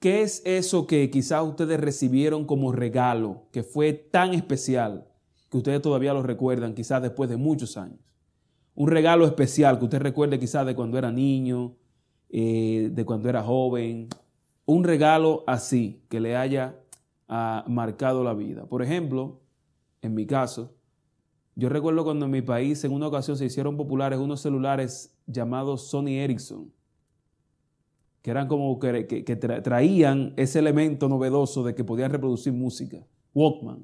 ¿qué es eso que quizás ustedes recibieron como regalo, que fue tan especial, que ustedes todavía lo recuerdan, quizás después de muchos años? Un regalo especial que usted recuerde quizás de cuando era niño, eh, de cuando era joven. Un regalo así, que le haya ah, marcado la vida. Por ejemplo, en mi caso, yo recuerdo cuando en mi país en una ocasión se hicieron populares unos celulares llamados Sony Ericsson, que eran como que, traían ese elemento novedoso de que podían reproducir música. Walkman.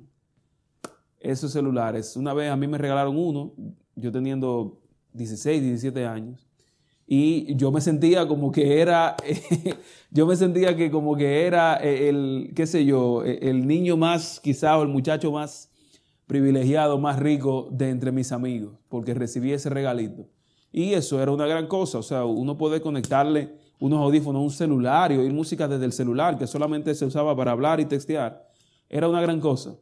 Esos celulares. Una vez a mí me regalaron uno, yo teniendo 16, 17 años, y yo me sentía como que era, yo me sentía que como que era el, qué sé yo, el niño más, quizá, o el muchacho más privilegiado, más rico de entre mis amigos, porque recibí ese regalito. Y eso era una gran cosa, o sea, uno puede conectarle unos audífonos un celular y oír música desde el celular, que solamente se usaba para hablar y textear. Era una gran cosa.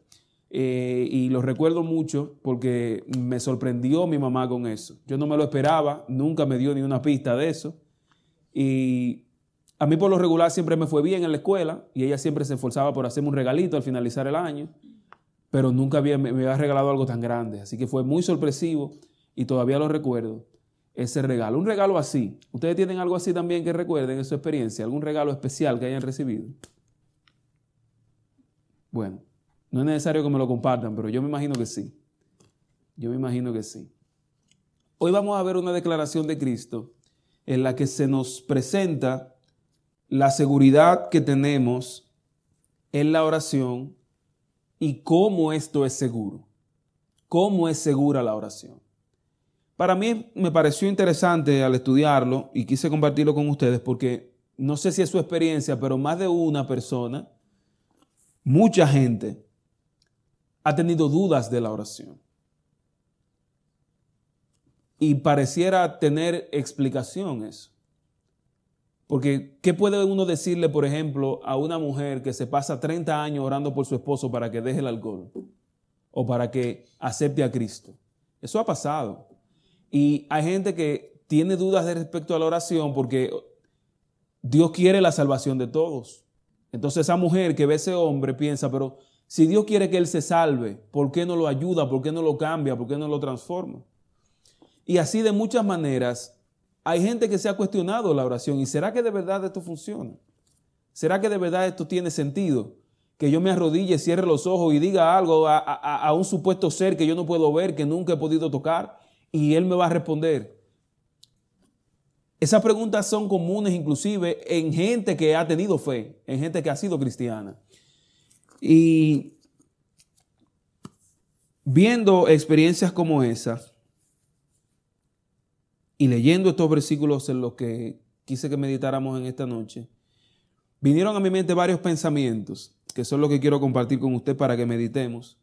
Eh, y lo recuerdo mucho porque me sorprendió mi mamá con eso. Yo no me lo esperaba, nunca me dio ni una pista de eso. Y a mí por lo regular siempre me fue bien en la escuela y ella siempre se esforzaba por hacerme un regalito al finalizar el año pero nunca me, había regalado algo tan grande. Así que fue muy sorpresivo y todavía lo recuerdo, ese regalo. Un regalo así. ¿Ustedes tienen algo así también que recuerden en su experiencia? ¿Algún regalo especial que hayan recibido? Bueno, no es necesario que me lo compartan, pero yo me imagino que sí. Yo me imagino que sí. Hoy vamos a ver una declaración de Cristo en la que se nos presenta la seguridad que tenemos en la oración y cómo esto es seguro. ¿Cómo es segura la oración? Para mí me pareció interesante al estudiarlo y quise compartirlo con ustedes porque no sé si es su experiencia, pero más de una persona, mucha gente, ha tenido dudas de la oración. Y pareciera tener explicación eso. Porque, ¿qué puede uno decirle, por ejemplo, a una mujer que se pasa 30 años orando por su esposo para que deje el alcohol o para que acepte a Cristo? Eso ha pasado. Y hay gente que tiene dudas respecto a la oración porque Dios quiere la salvación de todos. Entonces esa mujer que ve a ese hombre piensa, pero si Dios quiere que él se salve, ¿por qué no lo ayuda? ¿Por qué no lo cambia? ¿Por qué no lo transforma? Y así de muchas maneras hay gente que se ha cuestionado la oración y ¿será que de verdad esto funciona? ¿Será que de verdad esto tiene sentido? Que yo me arrodille, cierre los ojos y diga algo a, un supuesto ser que yo no puedo ver, que nunca he podido tocar, y él me va a responder. Esas preguntas son comunes inclusive en gente que ha tenido fe, en gente que ha sido cristiana. Y viendo experiencias como esas, y leyendo estos versículos en los que quise que meditáramos en esta noche, vinieron a mi mente varios pensamientos, que son los que quiero compartir con usted para que meditemos.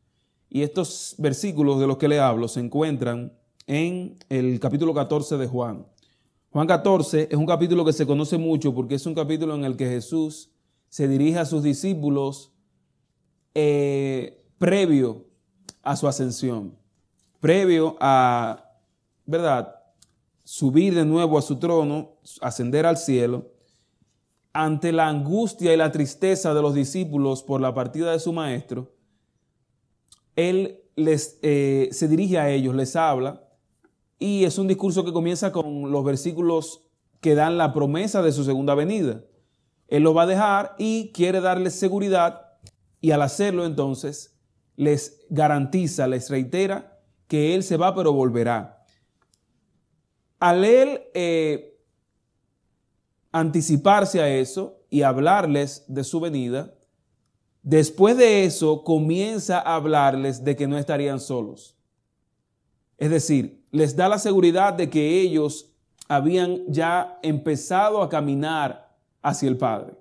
Y estos versículos de los que le hablo se encuentran en el capítulo 14 de Juan. Juan 14 es un capítulo que se conoce mucho porque es un capítulo en el que Jesús se dirige a sus discípulos eh, previo a su ascensión, previo a, ¿verdad? subir de nuevo a su trono, ascender al cielo, ante la angustia y la tristeza de los discípulos por la partida de su maestro, él les, eh, se dirige a ellos, les habla, y es un discurso que comienza con los versículos que dan la promesa de su segunda venida. Él lo va a dejar y quiere darles seguridad, y al hacerlo entonces les garantiza, les reitera que Él se va pero volverá al él eh, anticiparse a eso y hablarles de su venida, después de eso comienza a hablarles de que no estarían solos. Es decir, les da la seguridad de que ellos habían ya empezado a caminar hacia el Padre.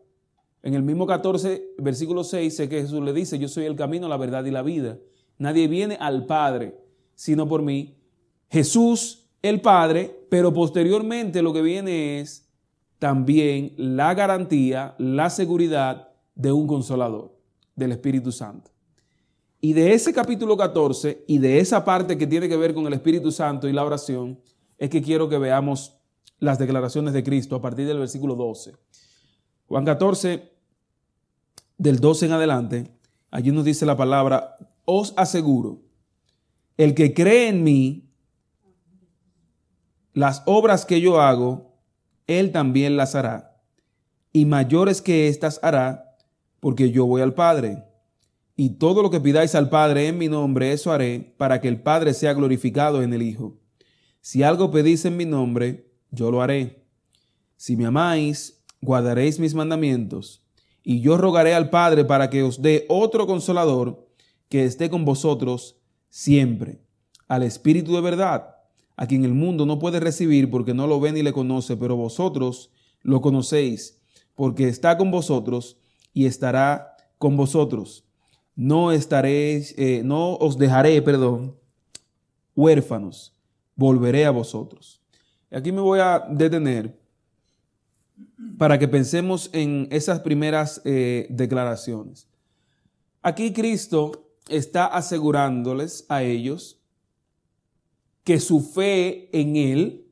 En el mismo 14, versículo 6, sé que Jesús le dice, yo soy el camino, la verdad y la vida. Nadie viene al Padre sino por mí. Jesús el Padre, pero posteriormente lo que viene es también la garantía, la seguridad de un consolador, del Espíritu Santo. Y de ese capítulo 14 y de esa parte que tiene que ver con el Espíritu Santo y la oración, es que quiero que veamos las declaraciones de Cristo a partir del versículo 12. Juan 14, del 12 en adelante, allí nos dice la palabra, os aseguro, el que cree en mí, las obras que yo hago, él también las hará. Y mayores que éstas hará, porque yo voy al Padre. Y todo lo que pidáis al Padre en mi nombre, eso haré, para que el Padre sea glorificado en el Hijo. Si algo pedís en mi nombre, yo lo haré. Si me amáis, guardaréis mis mandamientos. Y yo rogaré al Padre para que os dé otro consolador que esté con vosotros siempre, al Espíritu de verdad, a quien el mundo no puede recibir porque no lo ve ni le conoce, pero vosotros lo conocéis, porque está con vosotros y estará con vosotros. No estaréis, eh, no os dejaré, perdón, huérfanos, volveré a vosotros. Aquí me voy a detener para que pensemos en esas primeras eh, declaraciones. Aquí Cristo está asegurándoles a ellos que su fe en Él,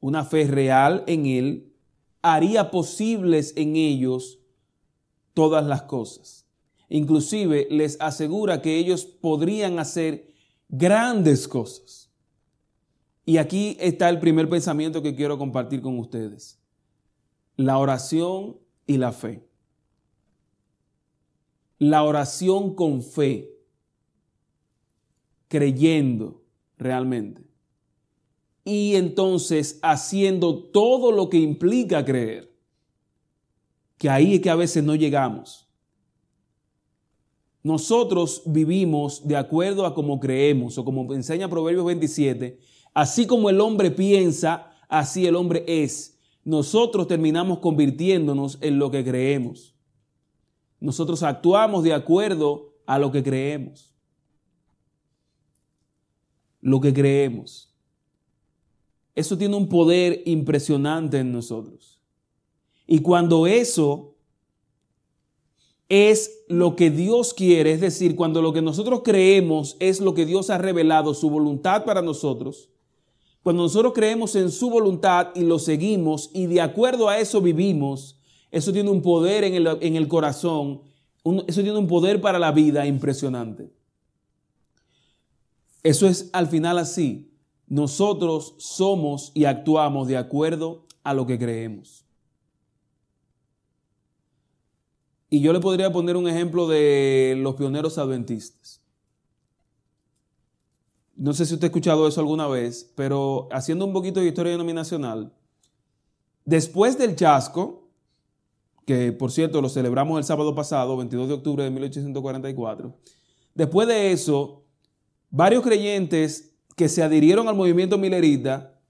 una fe real en Él, haría posibles en ellos todas las cosas. Inclusive les asegura que ellos podrían hacer grandes cosas. Y aquí está el primer pensamiento que quiero compartir con ustedes. La oración y la fe la oración con fe, creyendo realmente. Y entonces haciendo todo lo que implica creer. Que ahí es que a veces no llegamos. Nosotros vivimos de acuerdo a como creemos, o como enseña Proverbios 27, así como el hombre piensa, así el hombre es. Nosotros terminamos convirtiéndonos en lo que creemos. Nosotros actuamos de acuerdo a lo que creemos. Lo que creemos. Eso tiene un poder impresionante en nosotros. Y cuando eso es lo que Dios quiere, es decir, cuando lo que nosotros creemos es lo que Dios ha revelado, su voluntad para nosotros, cuando nosotros creemos en su voluntad y lo seguimos y de acuerdo a eso vivimos, eso tiene un poder en el, corazón, eso tiene un poder para la vida impresionante. Eso es al final así. Nosotros somos y actuamos de acuerdo a lo que creemos. Y yo le podría poner un ejemplo de los pioneros adventistas. No sé si usted ha escuchado eso alguna vez, pero haciendo un poquito de historia denominacional, después del chasco, que por cierto lo celebramos el sábado pasado, 22 de octubre de 1844. Después de eso, varios creyentes que se adhirieron al movimiento milerita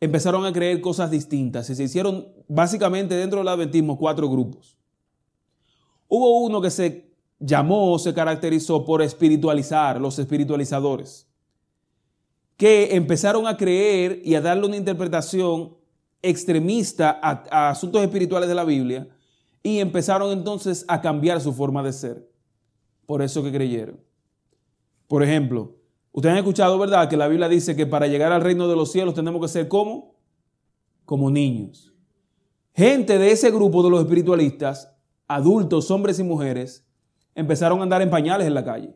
empezaron a creer cosas distintas y se hicieron básicamente dentro del adventismo cuatro grupos. Hubo uno que se llamó, se caracterizó por espiritualizar, los espiritualizadores, que empezaron a creer y a darle una interpretación extremista a, a asuntos espirituales de la Biblia y empezaron entonces a cambiar su forma de ser. Por eso que creyeron. Por ejemplo, ustedes han escuchado, ¿verdad?, que la Biblia dice que para llegar al reino de los cielos tenemos que ser como? Como niños. Gente de ese grupo de los espiritualistas, adultos, hombres y mujeres, empezaron a andar en pañales en la calle.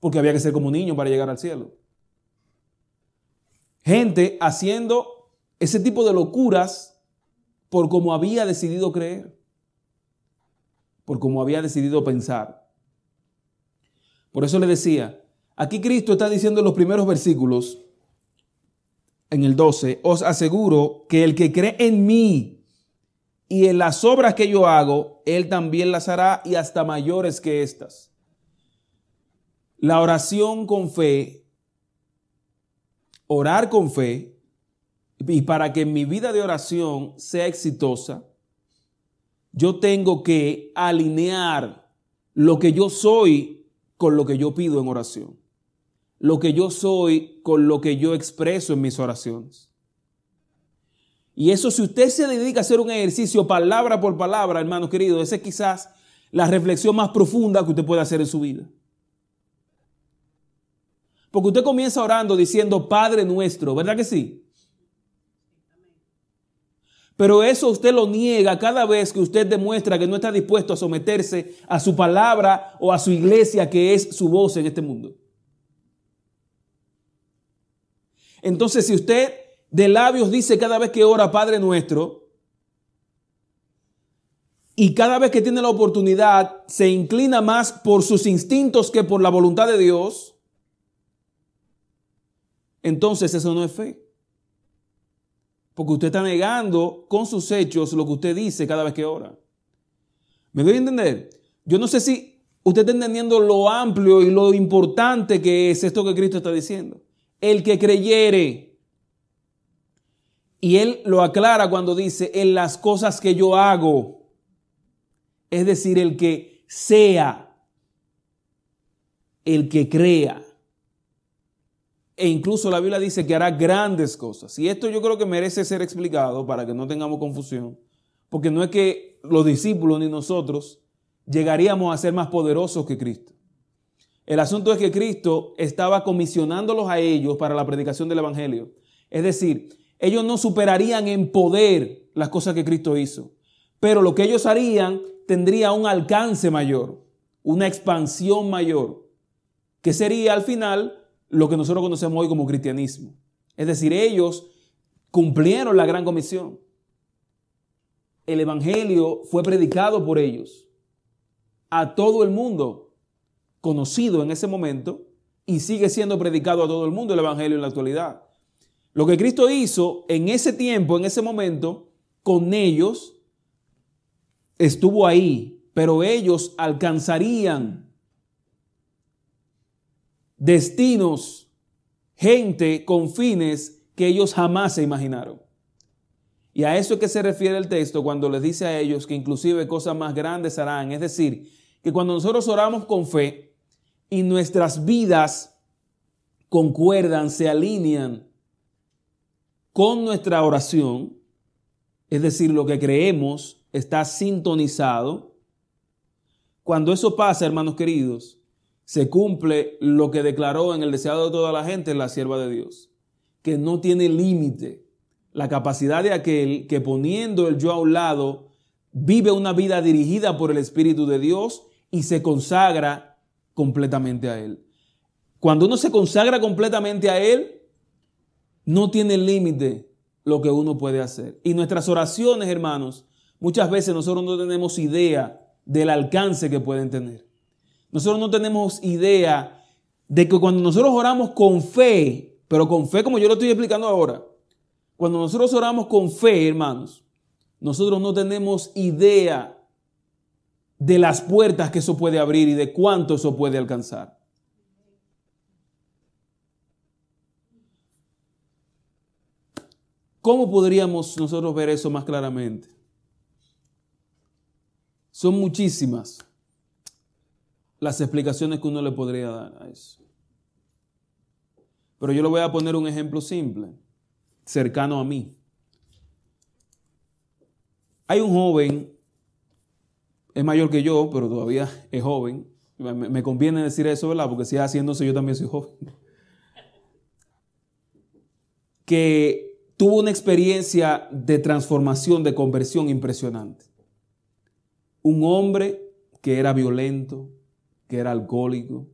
Porque había que ser como niños para llegar al cielo. Gente haciendo ese tipo de locuras por cómo había decidido creer, por cómo había decidido pensar. Por eso le decía, aquí Cristo está diciendo en los primeros versículos, en el 12, os aseguro que el que cree en mí y en las obras que yo hago, él también las hará y hasta mayores que estas. La oración con fe, orar con fe, y para que mi vida de oración sea exitosa, yo tengo que alinear lo que yo soy con lo que yo pido en oración. Lo que yo soy con lo que yo expreso en mis oraciones. Y eso si usted se dedica a hacer un ejercicio palabra por palabra, hermano querido, esa es quizás la reflexión más profunda que usted puede hacer en su vida. Porque usted comienza orando diciendo Padre nuestro, ¿verdad que sí? Pero eso usted lo niega cada vez que usted demuestra que no está dispuesto a someterse a su palabra o a su iglesia, que es su voz en este mundo. Entonces, si usted de labios dice cada vez que ora Padre nuestro, y cada vez que tiene la oportunidad se inclina más por sus instintos que por la voluntad de Dios, entonces eso no es fe. Porque usted está negando con sus hechos lo que usted dice cada vez que ora. ¿Me doy a entender? Yo no sé si usted está entendiendo lo amplio y lo importante que es esto que Cristo está diciendo. El que creyere. Y él lo aclara cuando dice, en las cosas que yo hago. Es decir, el que sea, el que crea. E incluso la Biblia dice que hará grandes cosas. Y esto yo creo que merece ser explicado para que no tengamos confusión. Porque no es que los discípulos ni nosotros llegaríamos a ser más poderosos que Cristo. El asunto es que Cristo estaba comisionándolos a ellos para la predicación del Evangelio. Es decir, ellos no superarían en poder las cosas que Cristo hizo. Pero lo que ellos harían tendría un alcance mayor, una expansión mayor, que sería al final lo que nosotros conocemos hoy como cristianismo. Es decir, ellos cumplieron la gran comisión. El Evangelio fue predicado por ellos a todo el mundo conocido en ese momento y sigue siendo predicado a todo el mundo el Evangelio en la actualidad. Lo que Cristo hizo en ese tiempo, en ese momento, con ellos, estuvo ahí, pero ellos alcanzarían destinos, gente con fines que ellos jamás se imaginaron. Y a eso es que se refiere el texto cuando les dice a ellos que inclusive cosas más grandes harán. Es decir, que cuando nosotros oramos con fe y nuestras vidas concuerdan, se alinean con nuestra oración, es decir, lo que creemos está sintonizado. Cuando eso pasa, hermanos queridos, se cumple lo que declaró en el deseado de toda la gente la sierva de Dios, que no tiene límite la capacidad de aquel que poniendo el yo a un lado, vive una vida dirigida por el Espíritu de Dios y se consagra completamente a Él. Cuando uno se consagra completamente a Él, no tiene límite lo que uno puede hacer. Y nuestras oraciones, hermanos, muchas veces nosotros no tenemos idea del alcance que pueden tener. Nosotros no tenemos idea de que cuando nosotros oramos con fe, pero con fe como yo lo estoy explicando ahora, cuando nosotros oramos con fe, hermanos, nosotros no tenemos idea de las puertas que eso puede abrir y de cuánto eso puede alcanzar. ¿Cómo podríamos nosotros ver eso más claramente? Son muchísimas las explicaciones que uno le podría dar a eso. Pero yo le voy a poner un ejemplo simple, cercano a mí. Hay un joven, es mayor que yo, pero todavía es joven. Me, conviene decir eso, ¿verdad? Porque si haciéndose yo también soy joven. Que tuvo una experiencia de transformación, de conversión impresionante. Un hombre que era violento, que era alcohólico,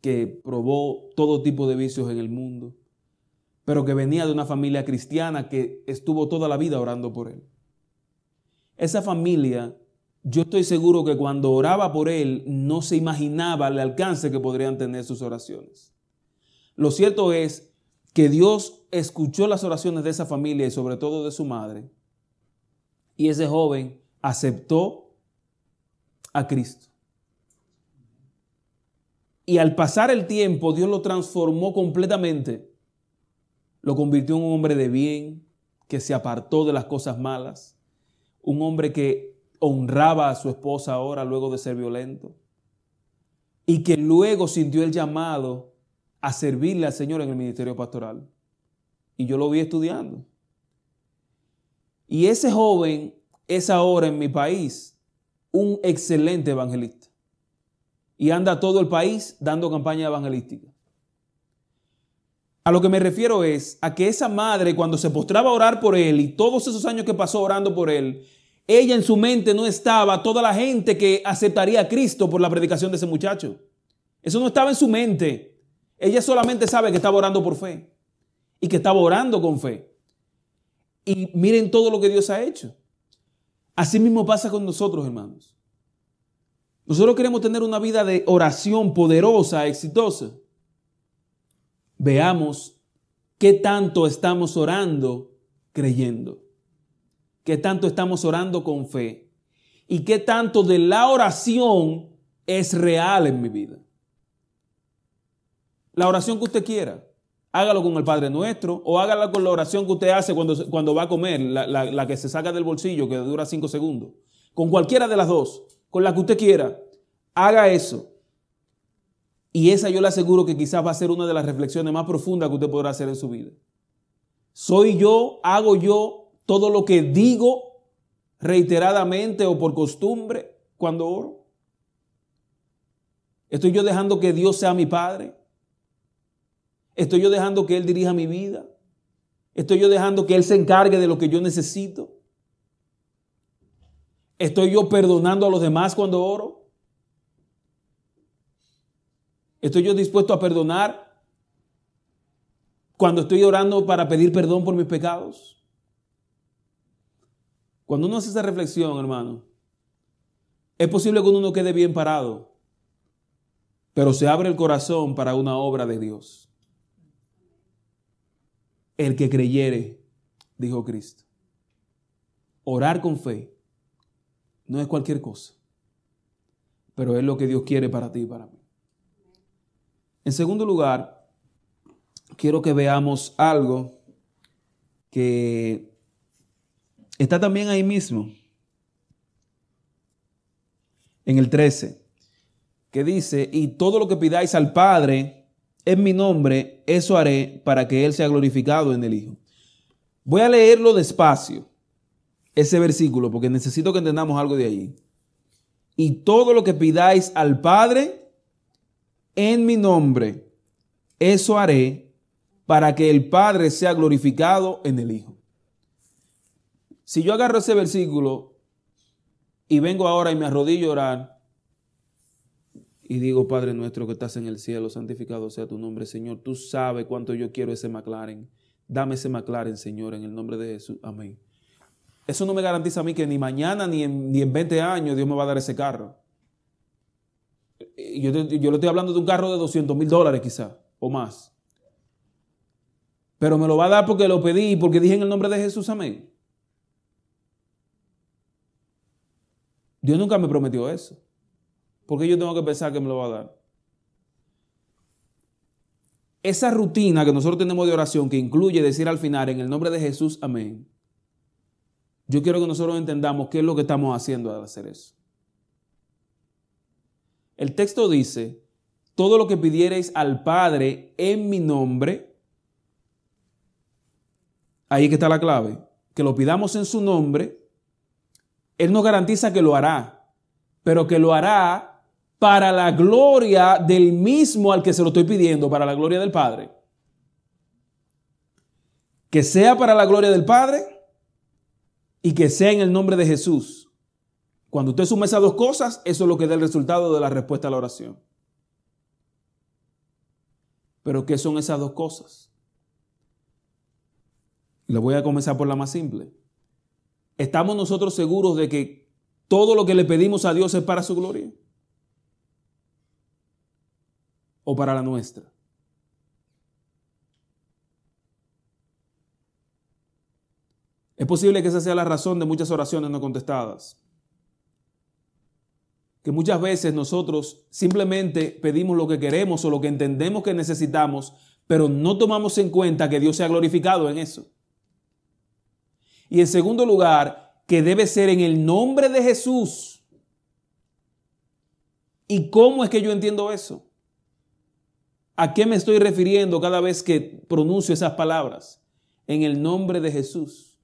que probó todo tipo de vicios en el mundo, pero que venía de una familia cristiana que estuvo toda la vida orando por él. Esa familia, yo estoy seguro que cuando oraba por él no se imaginaba el alcance que podrían tener sus oraciones. Lo cierto es que Dios escuchó las oraciones de esa familia y sobre todo de su madre, y ese joven aceptó a Cristo. Y al pasar el tiempo, Dios lo transformó completamente. Lo convirtió en un hombre de bien, que se apartó de las cosas malas. Un hombre que honraba a su esposa ahora luego de ser violento. Y que luego sintió el llamado a servirle al Señor en el ministerio pastoral. Y yo lo vi estudiando. Y ese joven es ahora en mi país un excelente evangelista y anda todo el país dando campaña evangelística. A lo que me refiero es a que esa madre cuando se postraba a orar por él y todos esos años que pasó orando por él, ella en su mente no estaba toda la gente que aceptaría a Cristo por la predicación de ese muchacho. Eso no estaba en su mente. Ella solamente sabe que estaba orando por fe y que estaba orando con fe. Y miren todo lo que Dios ha hecho. Así mismo pasa con nosotros, hermanos. Nosotros queremos tener una vida de oración poderosa, exitosa. Veamos qué tanto estamos orando creyendo. Qué tanto estamos orando con fe. Y qué tanto de la oración es real en mi vida. La oración que usted quiera. Hágalo con el Padre Nuestro o hágala con la oración que usted hace cuando, cuando va a comer, la, la que se saca del bolsillo, que dura cinco segundos. Con cualquiera de las dos, con la que usted quiera, haga eso. Y esa yo le aseguro que quizás va a ser una de las reflexiones más profundas que usted podrá hacer en su vida. ¿Soy yo, hago yo todo lo que digo reiteradamente o por costumbre cuando oro? ¿Estoy yo dejando que Dios sea mi Padre? ¿Estoy yo dejando que Él dirija mi vida? ¿Estoy yo dejando que Él se encargue de lo que yo necesito? ¿Estoy yo perdonando a los demás cuando oro? ¿Estoy yo dispuesto a perdonar cuando estoy orando para pedir perdón por mis pecados? Cuando uno hace esa reflexión, hermano, es posible que uno no quede bien parado, pero se abre el corazón para una obra de Dios. El que creyere, dijo Cristo. Orar con fe no es cualquier cosa, pero es lo que Dios quiere para ti y para mí. En segundo lugar, quiero que veamos algo que está también ahí mismo, en el 13, que dice, y todo lo que pidáis al Padre, en mi nombre, eso haré para que Él sea glorificado en el Hijo. Voy a leerlo despacio, ese versículo, porque necesito que entendamos algo de allí. Y todo lo que pidáis al Padre en mi nombre, eso haré para que el Padre sea glorificado en el Hijo. Si yo agarro ese versículo y vengo ahora y me arrodillo a orar, y digo, Padre nuestro que estás en el cielo, santificado sea tu nombre, Señor. Tú sabes cuánto yo quiero ese McLaren. Dame ese McLaren, Señor, en el nombre de Jesús. Amén. Eso no me garantiza a mí que ni mañana ni en, ni en 20 años Dios me va a dar ese carro. Yo, yo le estoy hablando de un carro de 200 mil dólares quizá, o más. Pero me lo va a dar porque lo pedí, porque dije en el nombre de Jesús, amén. Dios nunca me prometió eso. ¿Por qué yo tengo que pensar que me lo va a dar? Esa rutina que nosotros tenemos de oración, que incluye decir al final, en el nombre de Jesús, amén. Yo quiero que nosotros entendamos qué es lo que estamos haciendo al hacer eso. El texto dice, todo lo que pidierais al Padre en mi nombre, ahí que está la clave, que lo pidamos en su nombre, Él nos garantiza que lo hará, pero que lo hará para la gloria del mismo al que se lo estoy pidiendo, para la gloria del Padre. Que sea para la gloria del Padre y que sea en el nombre de Jesús. Cuando usted suma esas dos cosas, eso es lo que da el resultado de la respuesta a la oración. Pero ¿qué son esas dos cosas? Le voy a comenzar por la más simple. ¿Estamos nosotros seguros de que todo lo que le pedimos a Dios es para su gloria? O para la nuestra. Es posible que esa sea la razón de muchas oraciones no contestadas. Que muchas veces nosotros simplemente pedimos lo que queremos o lo que entendemos que necesitamos, pero no tomamos en cuenta que Dios sea glorificado en eso. Y en segundo lugar, que debe ser en el nombre de Jesús. ¿Y cómo es que yo entiendo eso? ¿A qué me estoy refiriendo cada vez que pronuncio esas palabras? En el nombre de Jesús.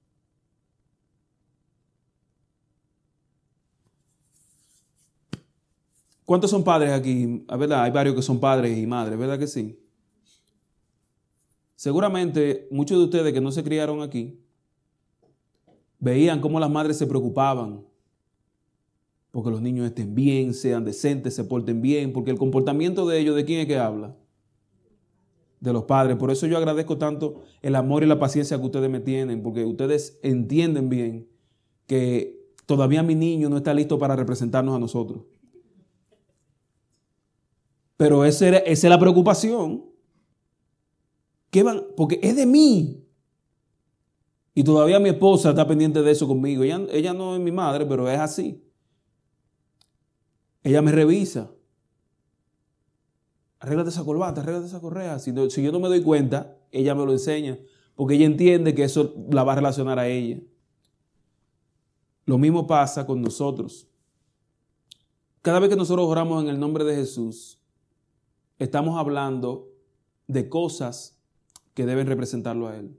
¿Cuántos son padres aquí? Ah, verdad, hay varios que son padres y madres, ¿verdad que sí? Seguramente muchos de ustedes que no se criaron aquí veían cómo las madres se preocupaban porque los niños estén bien, sean decentes, se porten bien, porque el comportamiento de ellos, ¿de quién es que habla? De los padres. Por eso yo agradezco tanto el amor y la paciencia que ustedes me tienen, porque ustedes entienden bien que todavía mi niño no está listo para representarnos a nosotros. Pero esa, es la preocupación. ¿Qué van? Porque es de mí. Y todavía mi esposa está pendiente de eso conmigo. Ella no es mi madre, pero es así. Ella me revisa. Arréglate esa corbata, arréglate esa correa. Si, si yo no me doy cuenta, ella me lo enseña. Porque ella entiende que eso la va a relacionar a ella. Lo mismo pasa con nosotros. Cada vez que nosotros oramos en el nombre de Jesús, estamos hablando de cosas que deben representarlo a Él.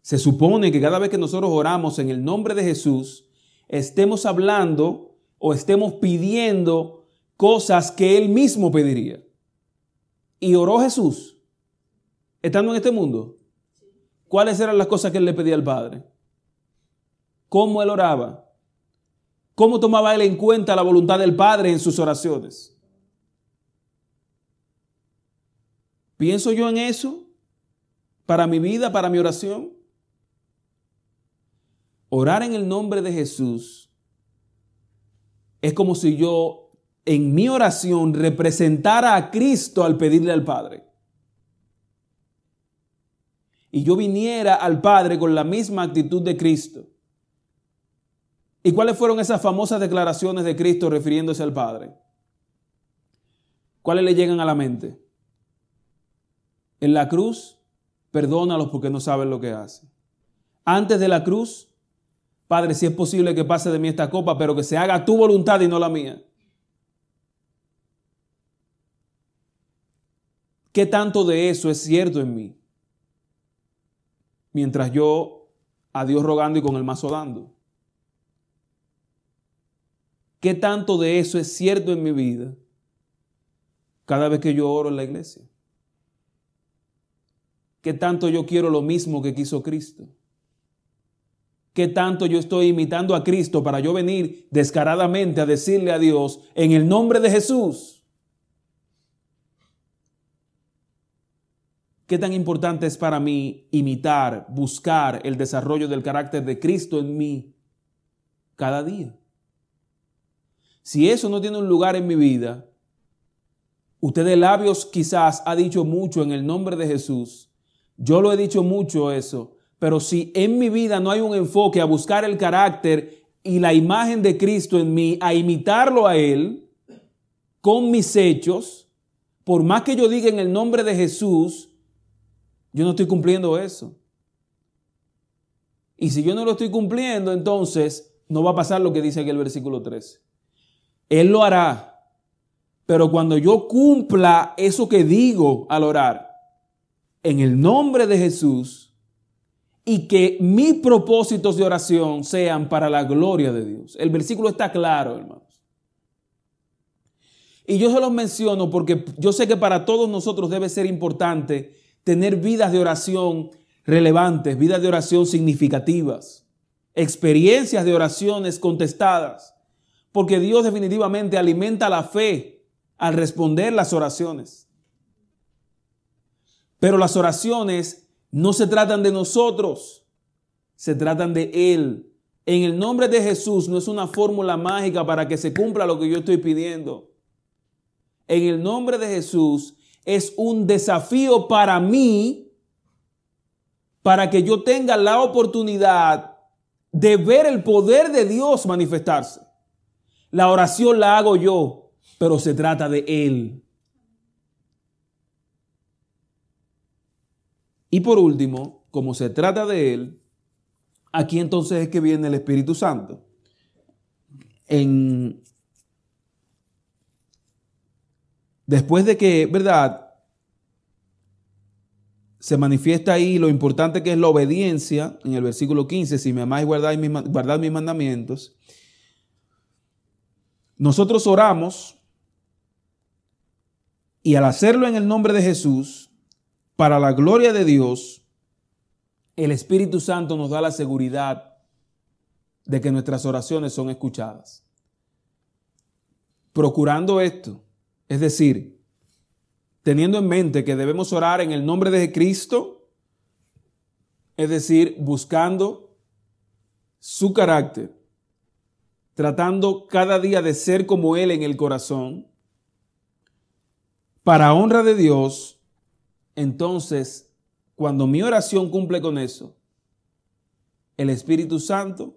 Se supone que cada vez que nosotros oramos en el nombre de Jesús, estemos hablando o estemos pidiendo cosas que Él mismo pediría. Y oró Jesús, estando en este mundo. ¿Cuáles eran las cosas que Él le pedía al Padre? ¿Cómo Él oraba? ¿Cómo tomaba Él en cuenta la voluntad del Padre en sus oraciones? ¿Pienso yo en eso? ¿Para mi vida, para mi oración? Orar en el nombre de Jesús es como si yo en mi oración representara a Cristo al pedirle al Padre. Y yo viniera al Padre con la misma actitud de Cristo. ¿Y cuáles fueron esas famosas declaraciones de Cristo refiriéndose al Padre? ¿Cuáles le llegan a la mente? En la cruz, perdónalos porque no saben lo que hacen. Antes de la cruz, Padre, si es posible que pase de mí esta copa, pero que se haga tu voluntad y no la mía. ¿Qué tanto de eso es cierto en mí? Mientras yo a Dios rogando y con el mazo dando. ¿Qué tanto de eso es cierto en mi vida cada vez que yo oro en la iglesia? ¿Qué tanto yo quiero lo mismo que quiso Cristo? ¿Qué tanto yo estoy imitando a Cristo para yo venir descaradamente a decirle a Dios en el nombre de Jesús? ¿Qué tan importante es para mí imitar, buscar el desarrollo del carácter de Cristo en mí cada día? Si eso no tiene un lugar en mi vida, usted de labios quizás ha dicho mucho en el nombre de Jesús. Yo lo he dicho mucho eso, pero si en mi vida no hay un enfoque a buscar el carácter y la imagen de Cristo en mí, a imitarlo a Él con mis hechos, por más que yo diga en el nombre de Jesús, yo no estoy cumpliendo eso. Y si yo no lo estoy cumpliendo, entonces no va a pasar lo que dice aquí el versículo 13. Él lo hará. Pero cuando yo cumpla eso que digo al orar, en el nombre de Jesús, y que mis propósitos de oración sean para la gloria de Dios. El versículo está claro, hermanos. Y yo se los menciono porque yo sé que para todos nosotros debe ser importante tener vidas de oración relevantes, vidas de oración significativas, experiencias de oraciones contestadas, porque Dios definitivamente alimenta la fe al responder las oraciones. Pero las oraciones no se tratan de nosotros, se tratan de Él. En el nombre de Jesús no es una fórmula mágica para que se cumpla lo que yo estoy pidiendo. En el nombre de Jesús es un desafío para mí, para que yo tenga la oportunidad de ver el poder de Dios manifestarse. La oración la hago yo, pero se trata de Él. Y por último, como se trata de Él, aquí entonces es que viene el Espíritu Santo. En, después de que, ¿verdad? Se manifiesta ahí lo importante que es la obediencia, en el versículo 15, si me amáis, guardad mis, guardad mis mandamientos. Nosotros oramos y al hacerlo en el nombre de Jesús, para la gloria de Dios, el Espíritu Santo nos da la seguridad de que nuestras oraciones son escuchadas. Procurando esto, es decir, teniendo en mente que debemos orar en el nombre de Cristo, es decir, buscando su carácter, tratando cada día de ser como Él en el corazón, para honra de Dios, entonces, cuando mi oración cumple con eso, el Espíritu Santo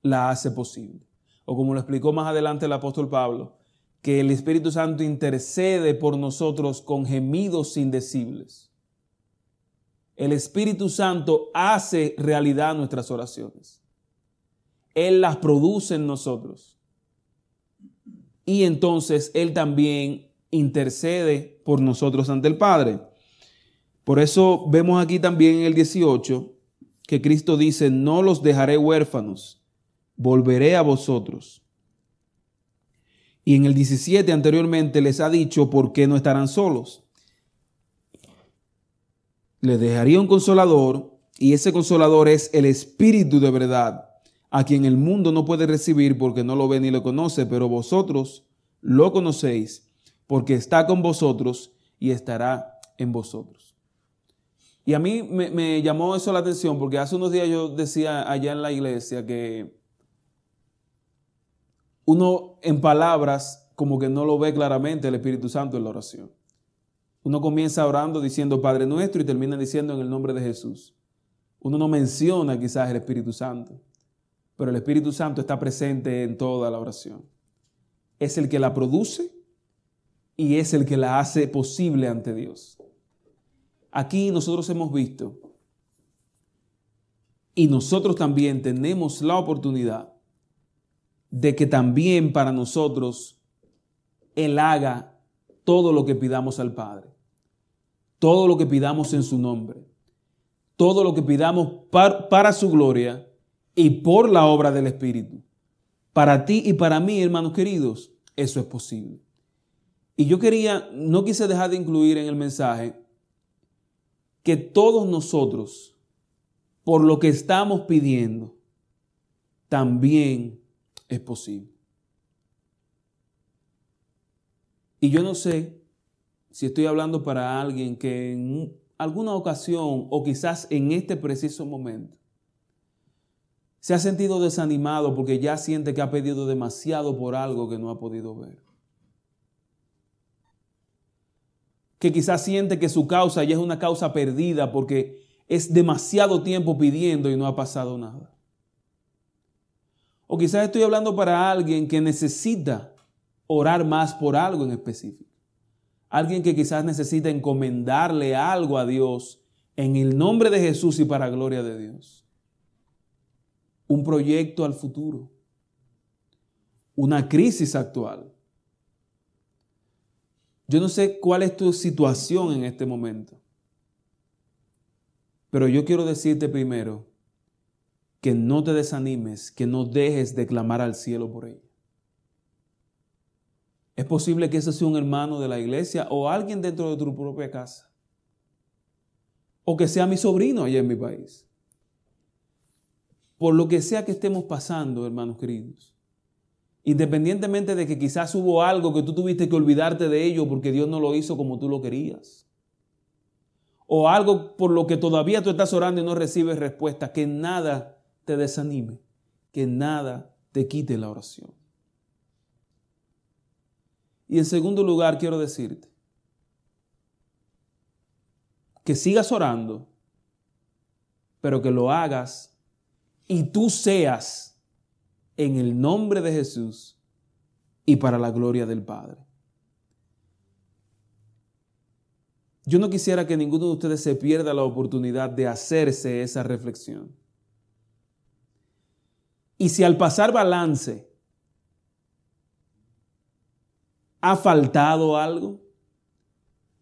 la hace posible. O como lo explicó más adelante el apóstol Pablo, que el Espíritu Santo intercede por nosotros con gemidos indecibles. El Espíritu Santo hace realidad nuestras oraciones. Él las produce en nosotros. Y entonces Él también intercede por nosotros ante el Padre. Por eso vemos aquí también en el 18 que Cristo dice, no los dejaré huérfanos, volveré a vosotros. Y en el 17 anteriormente les ha dicho por qué no estarán solos. Les dejaría un consolador y ese consolador es el Espíritu de verdad, a quien el mundo no puede recibir porque no lo ve ni lo conoce, pero vosotros lo conocéis porque está con vosotros y estará en vosotros. Y a mí me, me, llamó eso la atención porque hace unos días yo decía allá en la iglesia que uno en palabras como que no lo ve claramente el Espíritu Santo en la oración. Uno comienza orando diciendo Padre nuestro y termina diciendo en el nombre de Jesús. Uno no menciona quizás el Espíritu Santo, pero el Espíritu Santo está presente en toda la oración. Es el que la produce y es el que la hace posible ante Dios. Aquí nosotros hemos visto y nosotros también tenemos la oportunidad de que también para nosotros Él haga todo lo que pidamos al Padre, todo lo que pidamos en su nombre, todo lo que pidamos para su gloria y por la obra del Espíritu. Para ti y para mí, hermanos queridos, eso es posible. Y yo quería, no quise dejar de incluir en el mensaje que todos nosotros, por lo que estamos pidiendo, también es posible. Y yo no sé si estoy hablando para alguien que en alguna ocasión o quizás en este preciso momento se ha sentido desanimado porque ya siente que ha pedido demasiado por algo que no ha podido ver. Que quizás siente que su causa ya es una causa perdida porque es demasiado tiempo pidiendo y no ha pasado nada. O quizás estoy hablando para alguien que necesita orar más por algo en específico. Alguien que quizás necesita encomendarle algo a Dios en el nombre de Jesús y para gloria de Dios. Un proyecto al futuro. Una crisis actual. Yo no sé cuál es tu situación en este momento. Pero yo quiero decirte primero que no te desanimes, que no dejes de clamar al cielo por ella. Es posible que ese sea un hermano de la iglesia o alguien dentro de tu propia casa. O que sea mi sobrino allá en mi país. Por lo que sea que estemos pasando, hermanos queridos. Independientemente de que quizás hubo algo que tú tuviste que olvidarte de ello porque Dios no lo hizo como tú lo querías. O algo por lo que todavía tú estás orando y no recibes respuesta. Que nada te desanime, que nada te quite la oración. Y en segundo lugar, quiero decirte que sigas orando, pero que lo hagas y tú seas en el nombre de Jesús y para la gloria del Padre. Yo no quisiera que ninguno de ustedes se pierda la oportunidad de hacerse esa reflexión. Y si al pasar balance ha faltado algo,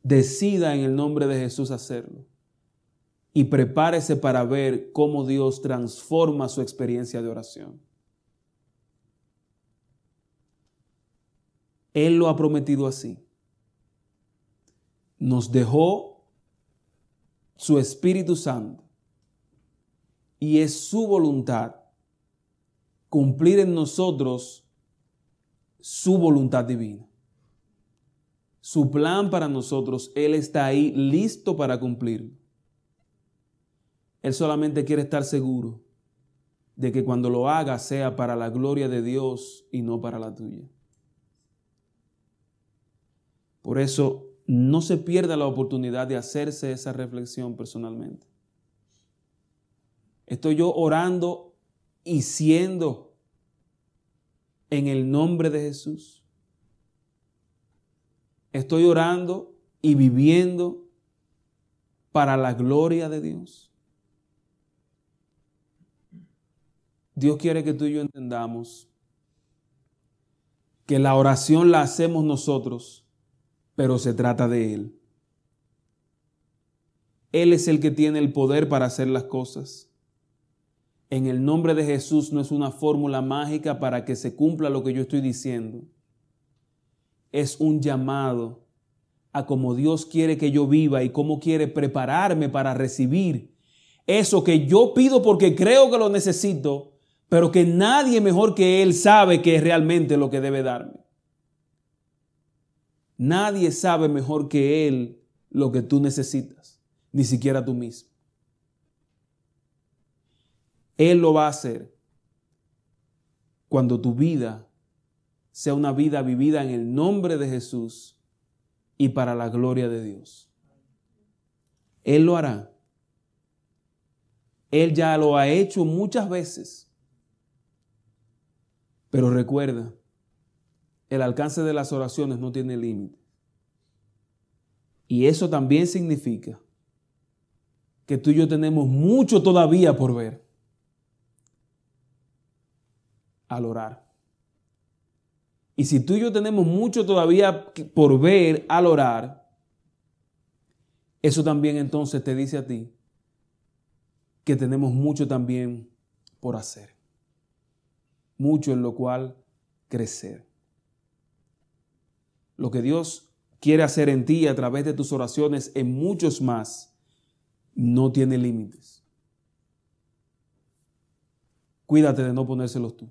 decida en el nombre de Jesús hacerlo. Y prepárese para ver cómo Dios transforma su experiencia de oración. Él lo ha prometido así. Nos dejó su Espíritu Santo y es su voluntad cumplir en nosotros su voluntad divina. Su plan para nosotros, Él está ahí listo para cumplir. Él solamente quiere estar seguro de que cuando lo haga sea para la gloria de Dios y no para la tuya. Por eso no se pierda la oportunidad de hacerse esa reflexión personalmente. Estoy yo orando y siendo en el nombre de Jesús. Estoy orando y viviendo para la gloria de Dios. Dios quiere que tú y yo entendamos que la oración la hacemos nosotros, pero se trata de Él. Él es el que tiene el poder para hacer las cosas en el nombre de Jesús no es una fórmula mágica para que se cumpla lo que yo estoy diciendo. Es un llamado a cómo Dios quiere que yo viva y cómo quiere prepararme para recibir eso que yo pido porque creo que lo necesito, pero que nadie mejor que Él sabe que es realmente lo que debe darme. Nadie sabe mejor que Él lo que tú necesitas, ni siquiera tú mismo. Él lo va a hacer cuando tu vida sea una vida vivida en el nombre de Jesús y para la gloria de Dios. Él lo hará. Él ya lo ha hecho muchas veces. Pero recuerda, el alcance de las oraciones no tiene límite. Y eso también significa que tú y yo tenemos mucho todavía por ver al orar. Y si tú y yo tenemos mucho todavía por ver al orar, eso también entonces te dice a ti que tenemos mucho también por hacer. Mucho en lo cual crecer. Lo que Dios quiere hacer en ti a través de tus oraciones, en muchos más, no tiene límites. Cuídate de no ponérselos tú.